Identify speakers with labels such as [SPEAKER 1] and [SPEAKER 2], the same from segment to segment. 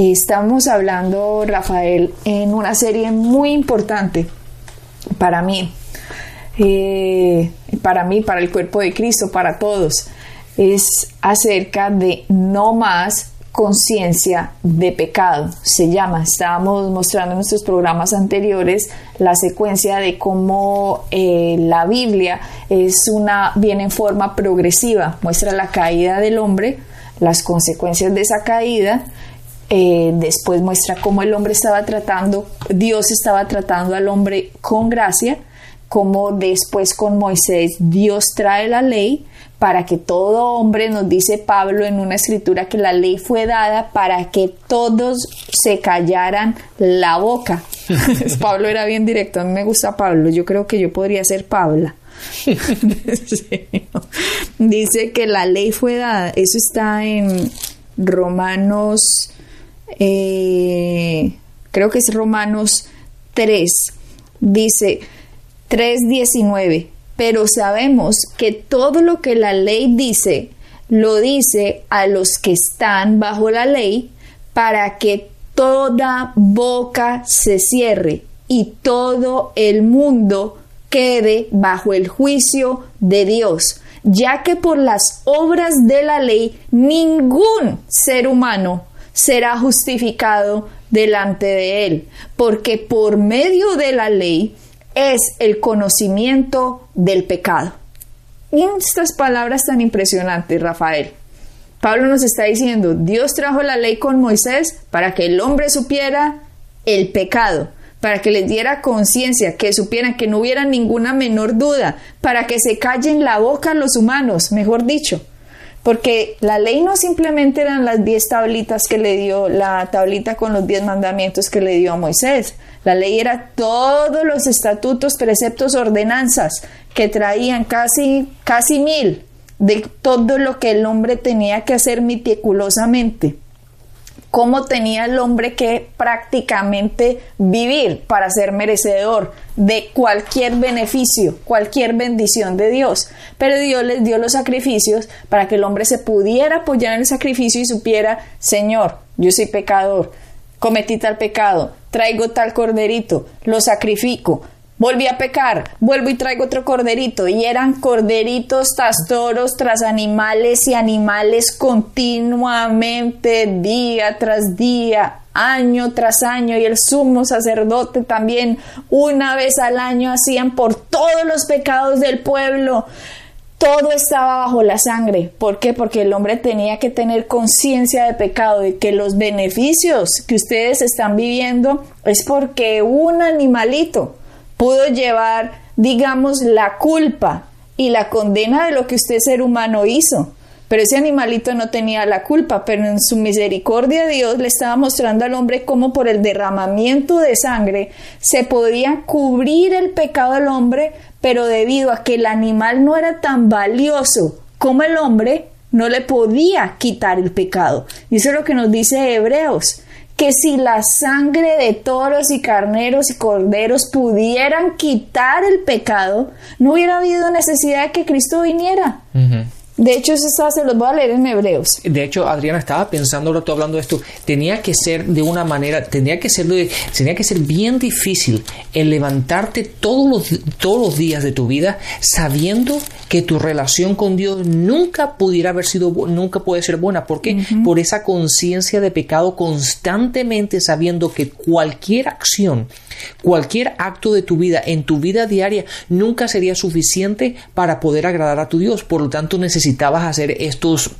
[SPEAKER 1] Estamos hablando, Rafael, en una serie muy importante para mí, eh, para mí, para el cuerpo de Cristo, para todos. Es acerca de no más conciencia de pecado, se llama. Estábamos mostrando en nuestros programas anteriores la secuencia de cómo eh, la Biblia es una, viene en forma progresiva, muestra la caída del hombre, las consecuencias de esa caída, eh, después muestra cómo el hombre estaba tratando, Dios estaba tratando al hombre con gracia, como después con Moisés Dios trae la ley para que todo hombre, nos dice Pablo en una escritura, que la ley fue dada para que todos se callaran la boca. Pablo era bien directo, a mí me gusta Pablo, yo creo que yo podría ser Pabla. dice que la ley fue dada, eso está en Romanos eh, creo que es Romanos 3, dice 3.19, pero sabemos que todo lo que la ley dice, lo dice a los que están bajo la ley, para que toda boca se cierre y todo el mundo quede bajo el juicio de Dios, ya que por las obras de la ley ningún ser humano será justificado delante de él, porque por medio de la ley es el conocimiento del pecado. Estas palabras tan impresionantes, Rafael. Pablo nos está diciendo, Dios trajo la ley con Moisés para que el hombre supiera el pecado, para que les diera conciencia, que supieran que no hubiera ninguna menor duda, para que se callen la boca los humanos, mejor dicho, porque la ley no simplemente eran las diez tablitas que le dio, la tablita con los diez mandamientos que le dio a Moisés. La ley era todos los estatutos, preceptos, ordenanzas que traían casi, casi mil de todo lo que el hombre tenía que hacer meticulosamente cómo tenía el hombre que prácticamente vivir para ser merecedor de cualquier beneficio, cualquier bendición de Dios. Pero Dios les dio los sacrificios para que el hombre se pudiera apoyar en el sacrificio y supiera, Señor, yo soy pecador, cometí tal pecado, traigo tal corderito, lo sacrifico, Volví a pecar, vuelvo y traigo otro corderito. Y eran corderitos tras toros, tras animales y animales continuamente, día tras día, año tras año. Y el sumo sacerdote también una vez al año hacían por todos los pecados del pueblo. Todo estaba bajo la sangre. ¿Por qué? Porque el hombre tenía que tener conciencia de pecado, y que los beneficios que ustedes están viviendo es porque un animalito pudo llevar, digamos, la culpa y la condena de lo que usted ser humano hizo. Pero ese animalito no tenía la culpa, pero en su misericordia Dios le estaba mostrando al hombre cómo por el derramamiento de sangre se podía cubrir el pecado del hombre, pero debido a que el animal no era tan valioso como el hombre, no le podía quitar el pecado. Y eso es lo que nos dice Hebreos que si la sangre de toros y carneros y corderos pudieran quitar el pecado, no hubiera habido necesidad de que Cristo viniera. De hecho, eso se los voy a leer en Hebreos.
[SPEAKER 2] De hecho, Adriana estaba pensando, ahora tú hablando de esto, tenía que ser de una manera, tenía que ser, tenía que ser bien difícil el levantarte todos los, todos los días de tu vida sabiendo que tu relación con Dios nunca pudiera haber sido, nunca puede ser buena. ¿Por qué? Por esa conciencia de pecado constantemente sabiendo que cualquier acción Cualquier acto de tu vida, en tu vida diaria, nunca sería suficiente para poder agradar a tu Dios. Por lo tanto, necesitabas hacer estos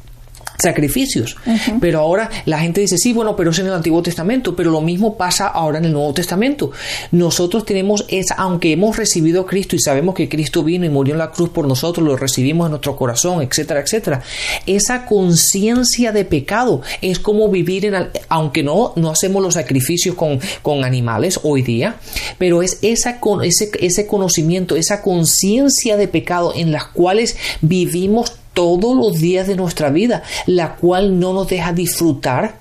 [SPEAKER 2] sacrificios. Pero ahora la gente dice, sí, bueno, pero es en el Antiguo Testamento, pero lo mismo pasa ahora en el Nuevo Testamento. Nosotros tenemos esa, aunque hemos recibido a Cristo y sabemos que Cristo vino y murió en la cruz por nosotros, lo recibimos en nuestro corazón, etcétera, etcétera. Esa conciencia de pecado es como vivir en, aunque no, no hacemos los sacrificios con, con animales hoy día, pero es esa, ese, ese conocimiento, esa conciencia de pecado en las cuales vivimos todos los días de nuestra vida, la cual no nos deja disfrutar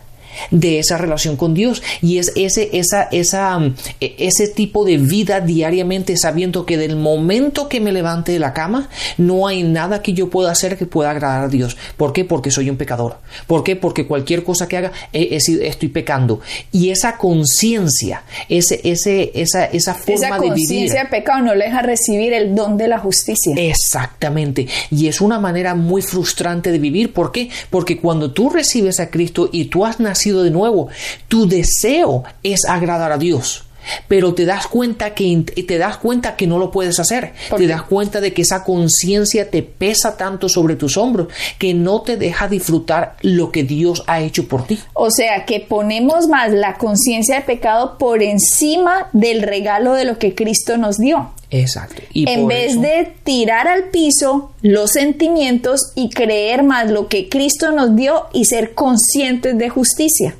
[SPEAKER 2] de esa relación con Dios y es ese, esa, esa, mm, e, ese tipo de vida diariamente sabiendo que del momento que me levante de la cama no hay nada que yo pueda hacer que pueda agradar a Dios. ¿Por qué? Porque soy un pecador. ¿Por qué? Porque cualquier cosa que haga estoy pecando. Y esa conciencia, ese, ese, esa, esa forma de vivir.
[SPEAKER 1] conciencia de pecado no le deja recibir el don de la justicia.
[SPEAKER 2] Exactamente. Y es una manera muy frustrante de vivir. ¿Por qué? Porque cuando tú recibes a Cristo y tú has nacido de nuevo. Tu deseo es agradar a Dios pero te das cuenta que te das cuenta que no lo puedes hacer. Te das cuenta de que esa conciencia te pesa tanto sobre tus hombros que no te deja disfrutar lo que Dios ha hecho por ti.
[SPEAKER 1] O sea, que ponemos más la conciencia de pecado por encima del regalo de lo que Cristo nos dio.
[SPEAKER 2] Exacto.
[SPEAKER 1] Y en vez de tirar al piso los sentimientos y creer más lo que Cristo nos dio y ser conscientes de justicia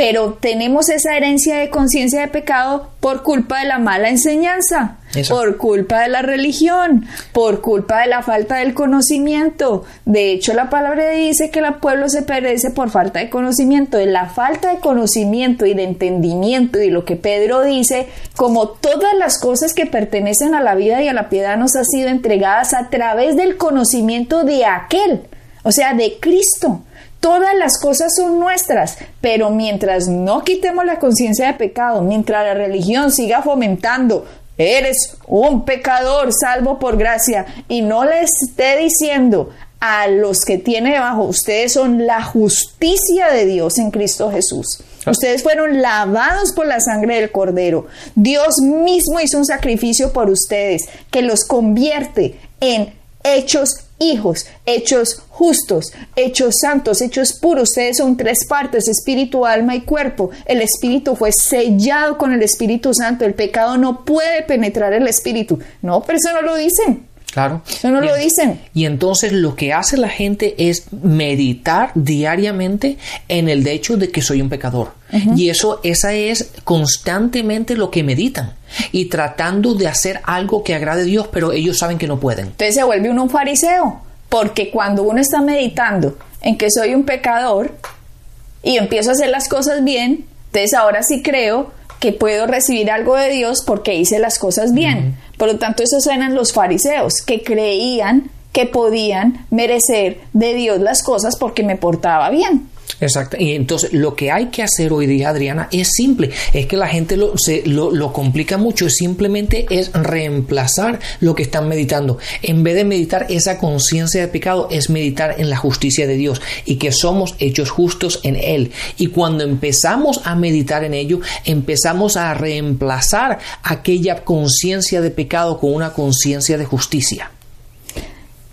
[SPEAKER 1] pero tenemos esa herencia de conciencia de pecado por culpa de la mala enseñanza, por culpa de la religión, por culpa de la falta del conocimiento. De hecho, la palabra dice que el pueblo se perece por falta de conocimiento. De la falta de conocimiento y de entendimiento y lo que Pedro dice, como todas las cosas que pertenecen a la vida y a la piedad nos han sido entregadas a través del conocimiento de aquel, o sea, de Cristo. Todas las cosas son nuestras, pero mientras no quitemos la conciencia de pecado, mientras la religión siga fomentando, eres un pecador salvo por gracia, y no le esté diciendo a los que tiene debajo, ustedes son la justicia de Dios en Cristo Jesús. Ah. Ustedes fueron lavados por la sangre del Cordero. Dios mismo hizo un sacrificio por ustedes que los convierte en hechos hijos, hechos justos, hechos santos, hechos puros. Ustedes son tres partes, espíritu, alma y cuerpo. El espíritu fue sellado con el Espíritu Santo. El pecado no puede penetrar el espíritu. No, pero eso no lo dicen.
[SPEAKER 2] Claro.
[SPEAKER 1] Eso no lo dicen.
[SPEAKER 2] Y entonces lo que hace la gente es meditar diariamente en el hecho de que soy un pecador. Y eso, esa es constantemente lo que meditan. Y tratando de hacer algo que agrade a Dios, pero ellos saben que no pueden.
[SPEAKER 1] Entonces se vuelve uno un fariseo. Porque cuando uno está meditando en que soy un pecador y empiezo a hacer las cosas bien, entonces ahora sí creo que puedo recibir algo de Dios porque hice las cosas bien. Por lo tanto, esos eran los fariseos que creían que podían merecer de Dios las cosas porque me portaba bien.
[SPEAKER 2] Exacto. Y entonces lo que hay que hacer hoy día, Adriana, es simple. Es que la gente lo, se, lo, complica mucho. Simplemente es reemplazar lo que están meditando. En vez de meditar esa conciencia de pecado, es meditar en la justicia de Dios y que somos hechos justos en Él. Y cuando empezamos a meditar en ello, empezamos a reemplazar aquella conciencia de pecado con una conciencia de justicia.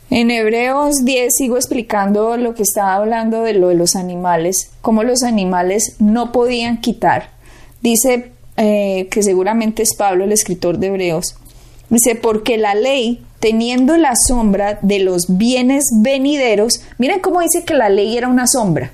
[SPEAKER 1] En Hebreos 10 sigo explicando lo que estaba hablando de lo de los animales, cómo los animales no podían quitar. Dice eh, que seguramente es Pablo el escritor de Hebreos. Dice, porque la ley, teniendo la sombra de los bienes venideros, miren cómo dice que la ley era una sombra.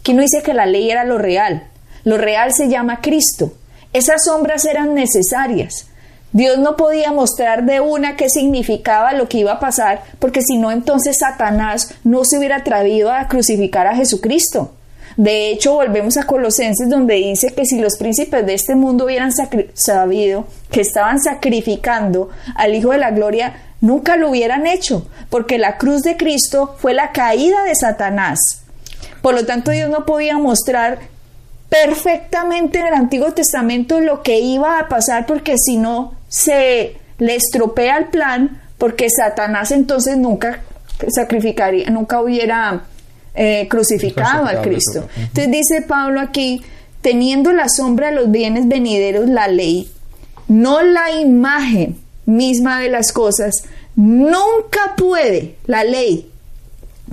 [SPEAKER 1] Aquí no dice que la ley era lo real. Lo real se llama Cristo. Esas sombras eran necesarias. Dios no podía mostrar de una qué significaba lo que iba a pasar, porque si no, entonces Satanás no se hubiera atrevido a crucificar a Jesucristo. De hecho, volvemos a Colosenses donde dice que si los príncipes de este mundo hubieran sabido que estaban sacrificando al Hijo de la Gloria, nunca lo hubieran hecho, porque la cruz de Cristo fue la caída de Satanás. Por lo tanto, Dios no podía mostrar perfectamente en el Antiguo Testamento lo que iba a pasar, porque si no, se le estropea el plan porque Satanás entonces nunca sacrificaría, nunca hubiera eh, crucificado al Cristo. Entonces dice Pablo aquí, teniendo la sombra de los bienes venideros, la ley, no la imagen misma de las cosas, nunca puede la ley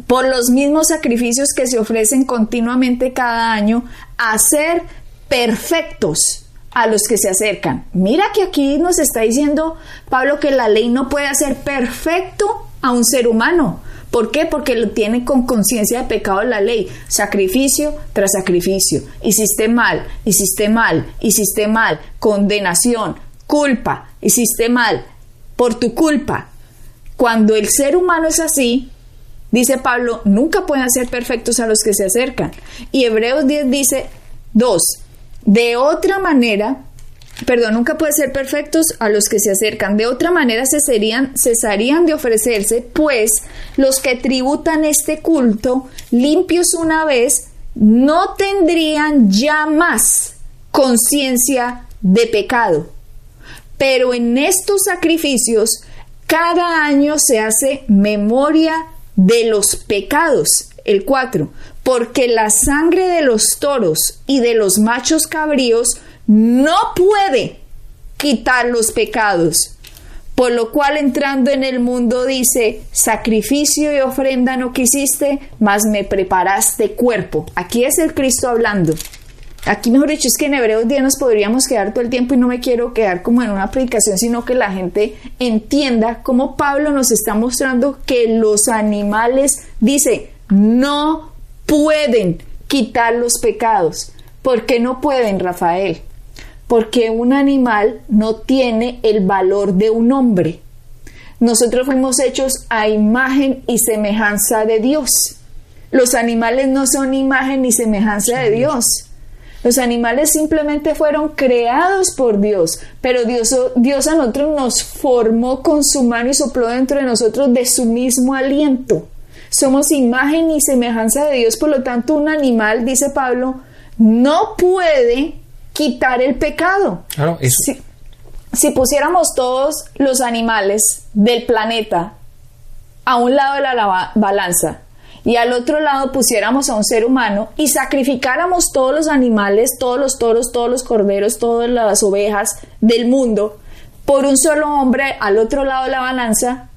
[SPEAKER 1] por los mismos sacrificios que se ofrecen continuamente cada año, a ser perfectos a los que se acercan. Mira que aquí nos está diciendo Pablo que la ley no puede hacer perfecto a un ser humano. ¿Por qué? Porque lo tiene con conciencia de pecado la ley, sacrificio tras sacrificio. Hiciste mal, hiciste mal, hiciste mal, condenación, culpa, hiciste mal, por tu culpa. Cuando el ser humano es así, dice Pablo, nunca pueden ser perfectos a los que se acercan. Y Hebreos 10 dice, dos, de otra manera, perdón, nunca puede ser perfectos a los que se acercan. De otra manera cesarían, cesarían de ofrecerse, pues los que tributan este culto, limpios una vez, no tendrían ya más conciencia de pecado. Pero en estos sacrificios, cada año se hace memoria de los pecados. El 4. Porque la sangre de los toros y de los machos cabríos no puede quitar los pecados. Por lo cual entrando en el mundo dice, sacrificio y ofrenda no quisiste, mas me preparaste cuerpo. Aquí es el Cristo hablando. Aquí, mejor dicho, es que en Hebreos 10 nos podríamos quedar todo el tiempo y no me quiero quedar como en una predicación, sino que la gente entienda cómo Pablo nos está mostrando que los animales, dice, no pueden quitar los pecados. ¿Por qué no pueden, Rafael? porque un animal no tiene el valor de un hombre. Nosotros fuimos hechos a imagen y semejanza de Dios. Los animales no son imagen ni semejanza de Dios. Los animales simplemente fueron creados por Dios, pero Dios, Dios a nosotros nos formó con su mano y sopló dentro de nosotros de su mismo aliento. Somos imagen y semejanza de Dios, por lo tanto un animal, dice Pablo, no puede quitar el pecado. Si, pusiéramos todos los animales del planeta a un lado de la balanza y al otro lado pusiéramos a un ser humano y sacrificáramos todos los animales, todos los toros, todos los corderos, todas las ovejas del mundo por un solo hombre al otro lado de la balanza,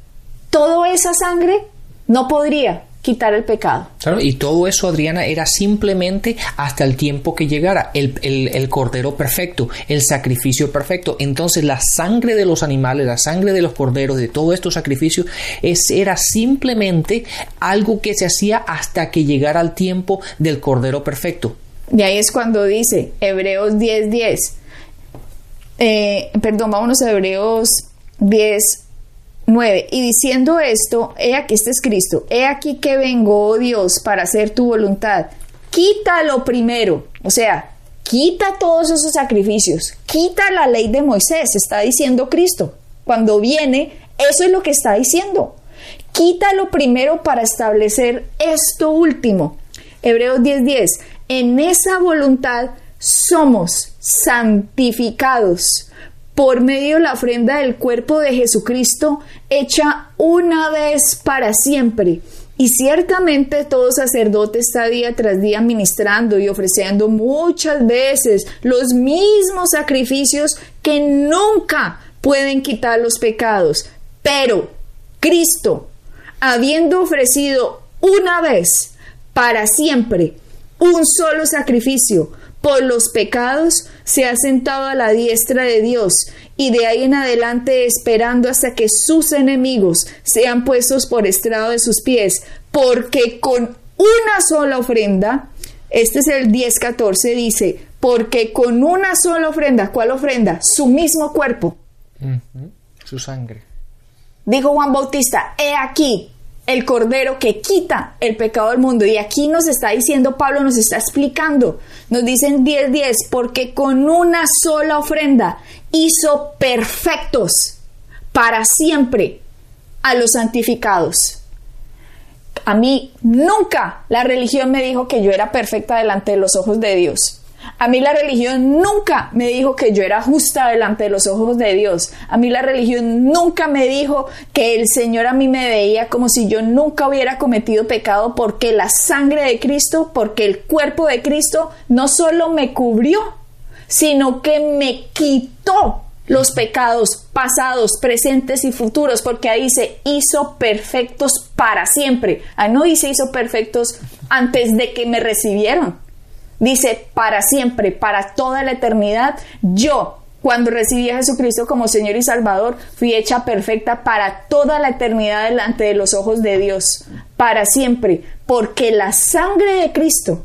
[SPEAKER 1] toda esa sangre no podría quitar el pecado.
[SPEAKER 2] Claro, y todo eso, Adriana, era simplemente hasta el tiempo que llegara el, el, cordero perfecto, el sacrificio perfecto. Entonces la sangre de los animales, la sangre de los corderos, de todos estos sacrificios, es, era simplemente algo que se hacía hasta que llegara el tiempo del cordero perfecto.
[SPEAKER 1] Y ahí es cuando dice Hebreos 10:10. 10, eh, perdón, vámonos a Hebreos 10, 9. Y diciendo esto, he aquí este es Cristo, he aquí que vengo, oh Dios, para hacer tu voluntad. Quítalo primero, o sea, quita todos esos sacrificios, quita la ley de Moisés, está diciendo Cristo. Cuando viene, eso es lo que está diciendo. Quítalo primero para establecer esto último. Hebreos 10:10. En esa voluntad somos santificados por medio de la ofrenda del cuerpo de Jesucristo hecha una vez para siempre. Y ciertamente todo sacerdote está día tras día ministrando y ofreciendo muchas veces los mismos sacrificios que nunca pueden quitar los pecados. Pero Cristo, habiendo ofrecido una vez para siempre un solo sacrificio por los pecados, se ha sentado a la diestra de Dios y de ahí en adelante esperando hasta que sus enemigos sean puestos por estrado de sus pies, porque con una sola ofrenda, este es el 10.14, dice, porque con una sola ofrenda, ¿cuál ofrenda? Su mismo cuerpo.
[SPEAKER 2] Su sangre.
[SPEAKER 1] Dijo Juan Bautista, he aquí, el Cordero que quita el pecado del mundo. Y aquí nos está diciendo Pablo, nos está explicando, nos dicen 10:10, porque con una sola ofrenda hizo perfectos para siempre a los santificados. A mí nunca la religión me dijo que yo era perfecta delante de los ojos de Dios. A mí la religión nunca me dijo que yo era justa delante de los ojos de Dios. A mí la religión nunca me dijo que el Señor a mí me veía como si yo nunca hubiera cometido pecado porque la sangre de Cristo, porque el cuerpo de Cristo no solo me cubrió, sino que me quitó los pecados pasados, presentes y futuros, porque ahí dice hizo perfectos para siempre. Ah, no dice hizo perfectos antes de que me recibieron. Dice para siempre, para toda la eternidad. Yo, cuando recibí a Jesucristo como Señor y Salvador, fui hecha perfecta para toda la eternidad delante de los ojos de Dios, para siempre, porque la sangre de Cristo,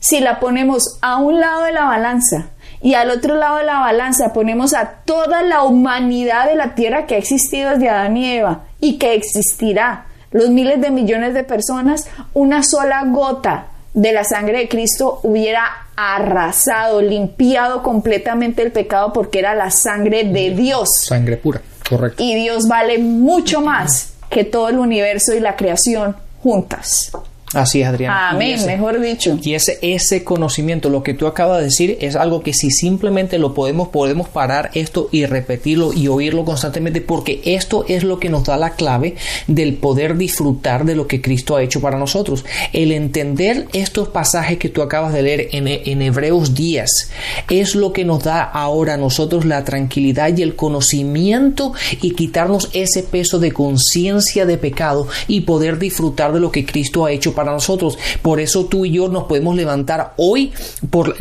[SPEAKER 1] si la ponemos a un lado de la balanza y al otro lado de la balanza ponemos a toda la humanidad de la tierra que ha existido desde Adán y Eva y que existirá, los miles de millones de personas, una sola gota de la sangre de Cristo hubiera arrasado, limpiado completamente el pecado porque era la sangre de Dios.
[SPEAKER 2] Sangre pura, correcto.
[SPEAKER 1] Y Dios vale mucho más que todo el universo y la creación juntas.
[SPEAKER 2] Así es, Adriana.
[SPEAKER 1] Amén, mejor dicho.
[SPEAKER 2] Y ese, ese conocimiento, lo que tú acabas de decir, es algo que si simplemente lo podemos, podemos parar esto y repetirlo y oírlo constantemente, porque esto es lo que nos da la clave del poder disfrutar de lo que Cristo ha hecho para nosotros. El entender estos pasajes que tú acabas de leer en, en Hebreos 10 es lo que nos da ahora a nosotros la tranquilidad y el conocimiento y quitarnos ese peso de conciencia de pecado y poder disfrutar de lo que Cristo ha hecho para para nosotros. Por eso tú y yo nos podemos levantar hoy, por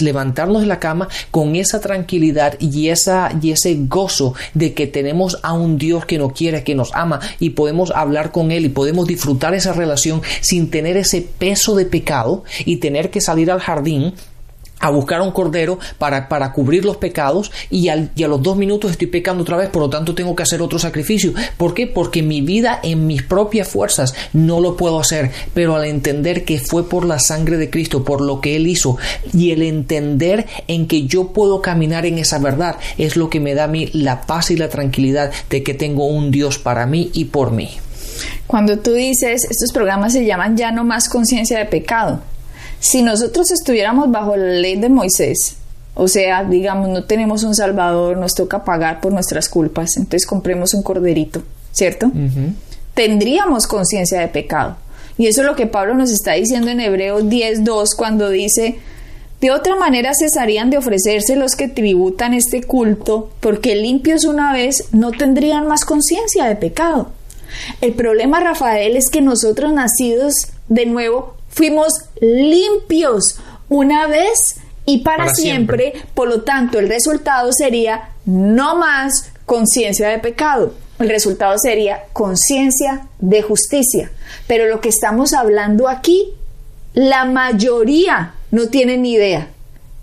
[SPEAKER 2] levantarnos de la cama con esa tranquilidad y, esa, y ese gozo de que tenemos a un Dios que nos quiere, que nos ama y podemos hablar con Él y podemos disfrutar esa relación sin tener ese peso de pecado y tener que salir al jardín a buscar un cordero para, para cubrir los pecados y, a los dos minutos estoy pecando otra vez, por lo tanto tengo que hacer otro sacrificio. ¿Por qué? Porque mi vida en mis propias fuerzas no lo puedo hacer, pero al entender que fue por la sangre de Cristo, por lo que Él hizo, y el entender en que yo puedo caminar en esa verdad, es lo que me da a mí la paz y la tranquilidad de que tengo un Dios para mí y por mí.
[SPEAKER 1] Cuando tú dices, estos programas se llaman ya no más conciencia de pecado si nosotros estuviéramos bajo la ley de Moisés, o sea, digamos, no tenemos un Salvador, nos toca pagar por nuestras culpas, entonces compremos un corderito, ¿cierto? Tendríamos conciencia de pecado. Y eso es lo que Pablo nos está diciendo en Hebreos 10.2 cuando dice, de otra manera cesarían de ofrecerse los que tributan este culto, porque limpios una vez no tendrían más conciencia de pecado. El problema, Rafael, es que nosotros nacidos de nuevo Fuimos limpios una vez y para, siempre. Por lo tanto, el resultado sería no más conciencia de pecado. El resultado sería conciencia de justicia. Pero lo que estamos hablando aquí, la mayoría no tiene ni idea.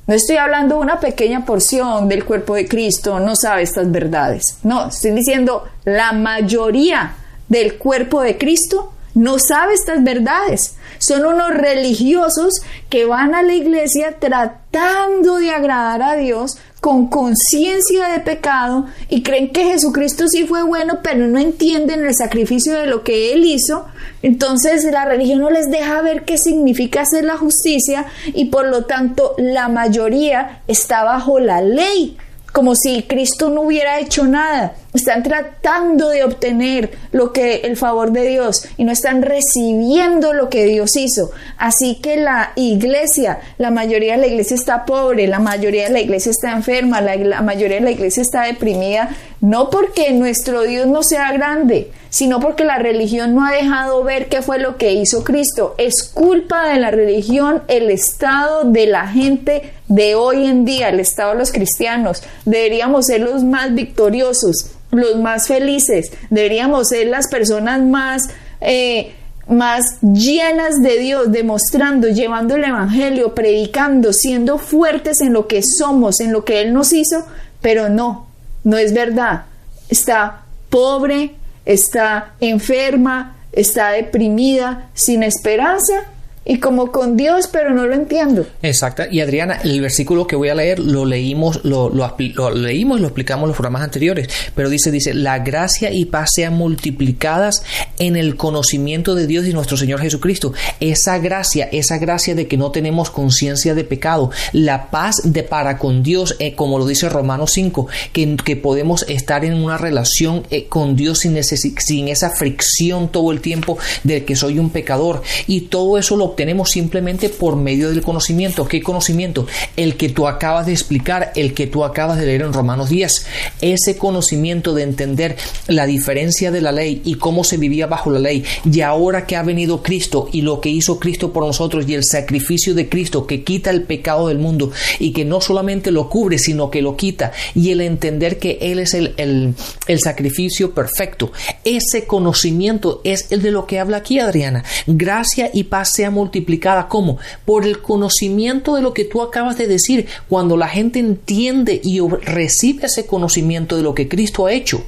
[SPEAKER 1] No estoy hablando de una pequeña porción del cuerpo de Cristo, no sabe estas verdades. No, estoy diciendo la mayoría del cuerpo de Cristo no sabe estas verdades. Son unos religiosos que van a la iglesia tratando de agradar a Dios con conciencia de pecado y creen que Jesucristo sí fue bueno, pero no entienden el sacrificio de lo que Él hizo. Entonces la religión no les deja ver qué significa hacer la justicia y por lo tanto la mayoría está bajo la ley como si Cristo no hubiera hecho nada. Están tratando de obtener lo que el favor de Dios y no están recibiendo lo que Dios hizo. Así que la iglesia, la mayoría de la iglesia está pobre, la mayoría de la iglesia está enferma, la, la mayoría de la iglesia está deprimida, no porque nuestro Dios no sea grande, sino porque la religión no ha dejado ver qué fue lo que hizo Cristo. Es culpa de la religión el estado de la gente de hoy en día, el estado de los cristianos. Deberíamos ser los más victoriosos, los más felices, deberíamos ser las personas más... Eh, más llenas de Dios, demostrando, llevando el Evangelio, predicando, siendo fuertes en lo que somos, en lo que Él nos hizo, pero no, no es verdad. Está pobre, está enferma, está deprimida, sin esperanza y como con Dios, pero no lo entiendo.
[SPEAKER 2] Exacto. Y Adriana, el versículo que voy a leer lo leímos, lo, lo, leímos y lo explicamos en los programas anteriores, pero dice, dice, la gracia y paz sean multiplicadas en el conocimiento de Dios y nuestro Señor Jesucristo. Esa gracia, esa gracia de que no tenemos conciencia de pecado, la paz de para con Dios, eh, como lo dice Romanos 5, que, que podemos estar en una relación eh, con Dios sin, sin esa fricción todo el tiempo de que soy un pecador. Y todo eso lo obtenemos simplemente por medio del conocimiento. ¿Qué conocimiento? El que tú acabas de explicar, el que tú acabas de leer en Romanos 10. Ese conocimiento de entender la diferencia de la ley y cómo se vivía bajo la ley. Y ahora que ha venido Cristo y lo que hizo Cristo por nosotros y el sacrificio de Cristo que quita el pecado del mundo y que no solamente lo cubre, sino que lo quita. Y el entender que Él es el, el, el sacrificio perfecto. Ese conocimiento es el de lo que habla aquí Adriana. Gracia y paz sea multiplicada. ¿Cómo? Por el conocimiento de lo que tú acabas de decir. Cuando la gente entiende y recibe ese conocimiento de lo que Cristo ha hecho.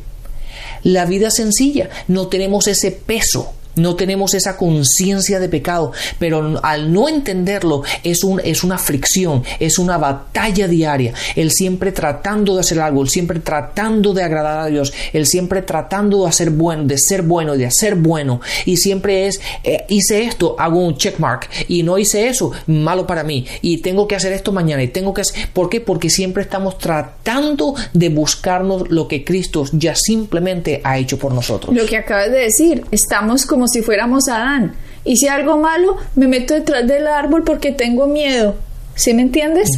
[SPEAKER 2] La vida sencilla, no tenemos ese peso no tenemos esa conciencia de pecado, pero al no entenderlo es, un, es una fricción, es una batalla diaria. El siempre tratando de hacer algo, el siempre tratando de agradar a Dios, el siempre tratando de hacer bueno, de ser bueno, de hacer bueno. Y siempre es, eh, hice esto, hago un checkmark. Y no hice eso, malo para mí. Y tengo que hacer esto mañana. Y tengo que hacer, ¿Por qué? Porque siempre estamos tratando de buscarnos lo que Cristo ya simplemente ha hecho por nosotros.
[SPEAKER 1] Lo que acabas de decir, estamos como como si fuéramos Adán. si algo malo, me meto detrás del árbol porque tengo miedo. ¿Sí me entiendes?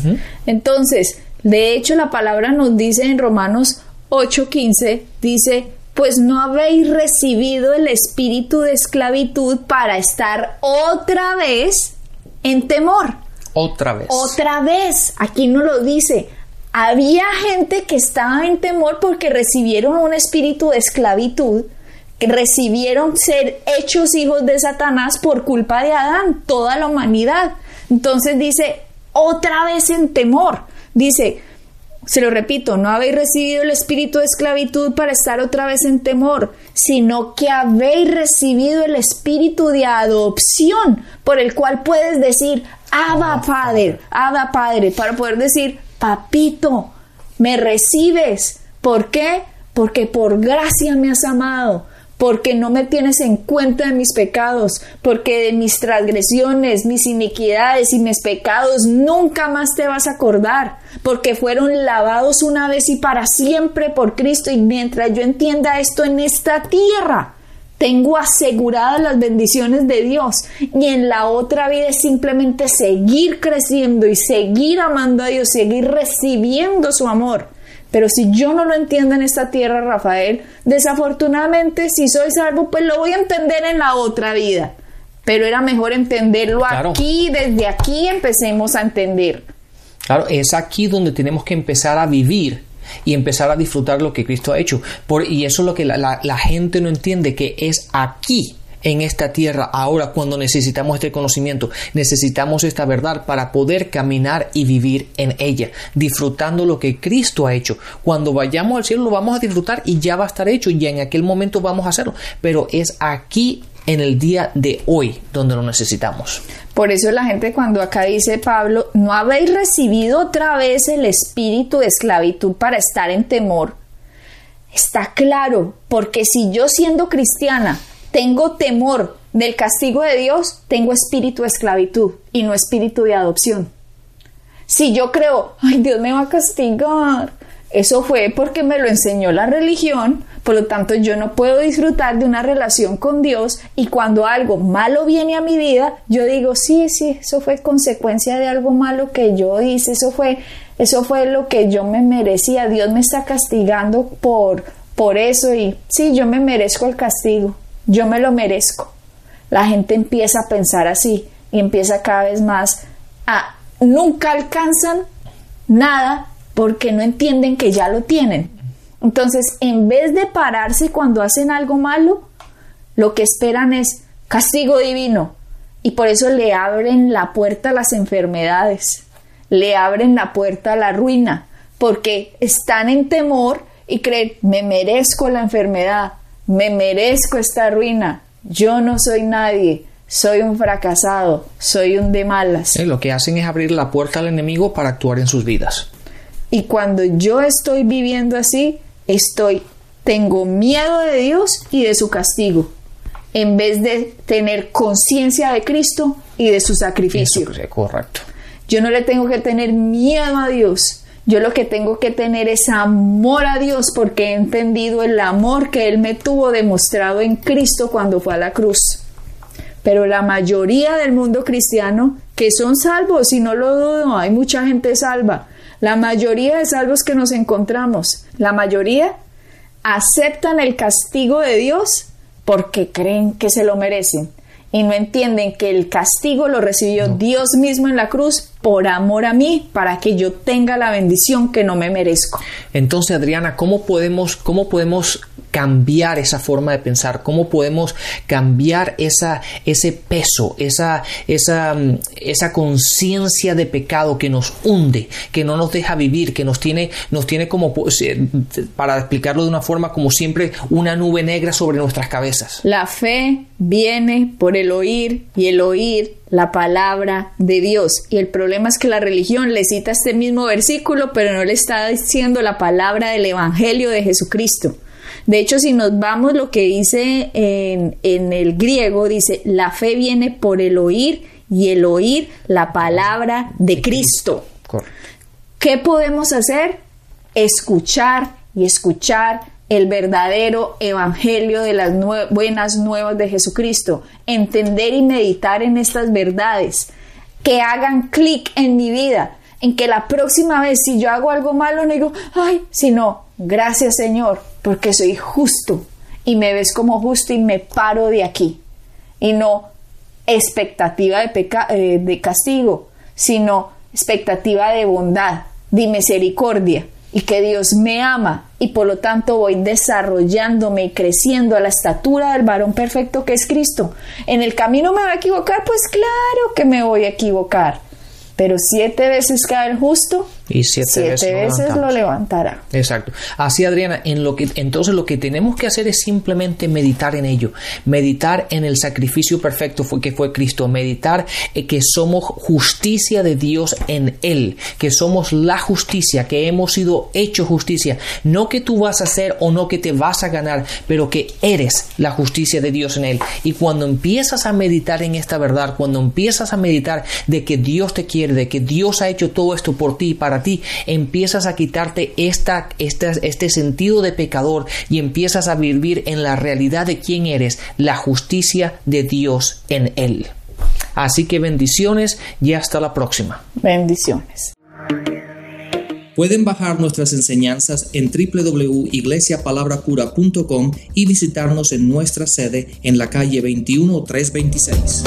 [SPEAKER 1] Entonces, de hecho, la palabra nos dice en Romanos 8:15, dice, pues no habéis recibido el espíritu de esclavitud para estar otra vez en temor.
[SPEAKER 2] Otra vez.
[SPEAKER 1] Otra vez. Aquí no lo dice. Había gente que estaba en temor porque recibieron un espíritu de esclavitud recibieron ser hechos hijos de Satanás por culpa de Adán, toda la humanidad. Entonces dice, otra vez en temor, dice, se lo repito, no habéis recibido el espíritu de esclavitud para estar otra vez en temor, sino que habéis recibido el espíritu de adopción por el cual puedes decir, Abba Padre, Abba Padre, para poder decir, papito, me recibes. ¿Por qué? Porque por gracia me has amado porque no me tienes en cuenta de mis pecados, porque de mis transgresiones, mis iniquidades y mis pecados nunca más te vas a acordar, porque fueron lavados una vez y para siempre por Cristo y mientras yo entienda esto en esta tierra, tengo aseguradas las bendiciones de Dios y en la otra vida es simplemente seguir creciendo y seguir amando a Dios, seguir recibiendo su amor. Pero si yo no lo entiendo en esta tierra, Rafael, desafortunadamente si soy salvo, pues lo voy a entender en la otra vida. Pero era mejor entenderlo aquí, desde aquí empecemos a entender.
[SPEAKER 2] Claro, es aquí donde tenemos que empezar a vivir y empezar a disfrutar lo que Cristo ha hecho. Por, y eso es lo que la, la gente no entiende, que es aquí en esta tierra ahora cuando necesitamos este conocimiento, necesitamos esta verdad para poder caminar y vivir en ella, disfrutando lo que Cristo ha hecho. Cuando vayamos al cielo lo vamos a disfrutar y ya va a estar hecho y en aquel momento vamos a hacerlo, pero es aquí en el día de hoy donde lo necesitamos.
[SPEAKER 1] Por eso la gente cuando acá dice Pablo, no habéis recibido otra vez el espíritu de esclavitud para estar en temor. Está claro, porque si yo siendo cristiana tengo temor del castigo de Dios, tengo espíritu de esclavitud y no espíritu de adopción. Si yo creo, ay, Dios me va a castigar, eso fue porque me lo enseñó la religión, por lo tanto yo no puedo disfrutar de una relación con Dios y cuando algo malo viene a mi vida, yo digo, sí, sí, eso fue consecuencia de algo malo que yo hice, eso fue, eso fue lo que yo me merecía, Dios me está castigando por, por eso y sí, yo me merezco el castigo yo me lo merezco. La gente empieza a pensar así y empieza cada vez más a nunca alcanzan nada porque no entienden que ya lo tienen. Entonces, en vez de pararse cuando hacen algo malo, lo que esperan es castigo divino. Y por eso le abren la puerta a las enfermedades, le abren la puerta a la ruina, porque están en temor y creen, me merezco la enfermedad, me merezco esta ruina, yo no soy nadie, soy un fracasado, soy un de malas.
[SPEAKER 2] lo que hacen es abrir la puerta al enemigo para actuar en sus vidas.
[SPEAKER 1] Y cuando yo estoy viviendo así, estoy, tengo miedo de Dios y de su castigo, en vez de tener conciencia de Cristo y de su sacrificio.
[SPEAKER 2] correcto.
[SPEAKER 1] Yo no le tengo que tener miedo a Dios, yo lo que tengo que tener es amor a Dios porque he entendido el amor que Él me tuvo demostrado en Cristo cuando fue a la cruz. pero la mayoría del mundo cristiano, que son salvos, y no lo dudo, hay mucha gente salva, la mayoría de salvos que nos encontramos, la mayoría aceptan el castigo de Dios porque creen que se lo merecen y no entienden que el castigo lo recibió Dios mismo en la cruz por amor a mí, para que yo tenga la bendición que no me merezco.
[SPEAKER 2] Entonces, Adriana, ¿cómo podemos, cómo podemos cambiar esa forma de pensar? ¿Cómo podemos cambiar esa, ese peso, esa, esa, mm, esa conciencia de pecado que nos hunde, que no nos deja vivir, que nos tiene, nos tiene como, pues, eh, para explicarlo de una forma, como siempre, una nube negra sobre nuestras cabezas?
[SPEAKER 1] La fe viene por el oír y el oír la palabra de Dios. Y el problema es que la religión le cita este mismo versículo, pero no le está diciendo la palabra del Evangelio de Jesucristo. De hecho, si nos vamos lo que dice en, el griego, dice, la fe viene por el oír y el oír la palabra de Cristo. ¿Qué podemos hacer? Escuchar y escuchar el verdadero evangelio de las buenas nuevas de Jesucristo, entender y meditar en estas verdades, que hagan clic en mi vida, en que la próxima vez si yo hago algo malo no digo, ay, sino, gracias Señor, porque soy justo y me ves como justo y me paro de aquí. Y no expectativa de, eh, de castigo, sino expectativa de bondad, de misericordia y que Dios me ama y por lo tanto voy desarrollándome y creciendo a la estatura del varón perfecto que es Cristo. En el camino me voy a equivocar, pues claro que me voy a equivocar, pero siete veces cae el justo
[SPEAKER 2] y siete, veces,
[SPEAKER 1] lo, levantará.
[SPEAKER 2] Exacto. Así, Adriana, en lo que, entonces lo que tenemos que hacer es simplemente meditar en ello, meditar en el sacrificio perfecto que fue Cristo, meditar eh, que somos justicia de Dios en Él, que somos la justicia, que hemos sido hecho justicia, no que tú vas a hacer o no que te vas a ganar, pero que eres la justicia de Dios en Él. Y cuando empiezas a meditar en esta verdad, cuando empiezas a meditar de que Dios te quiere, de que Dios ha hecho todo esto por ti y para ti, empiezas a quitarte esta, este sentido de pecador y empiezas a vivir en la realidad de quién eres, la justicia de Dios en Él. Así que bendiciones y hasta la próxima.
[SPEAKER 1] Bendiciones.
[SPEAKER 2] Pueden bajar nuestras enseñanzas en www.iglesiapalabracura.com y visitarnos en nuestra sede en la calle 21326.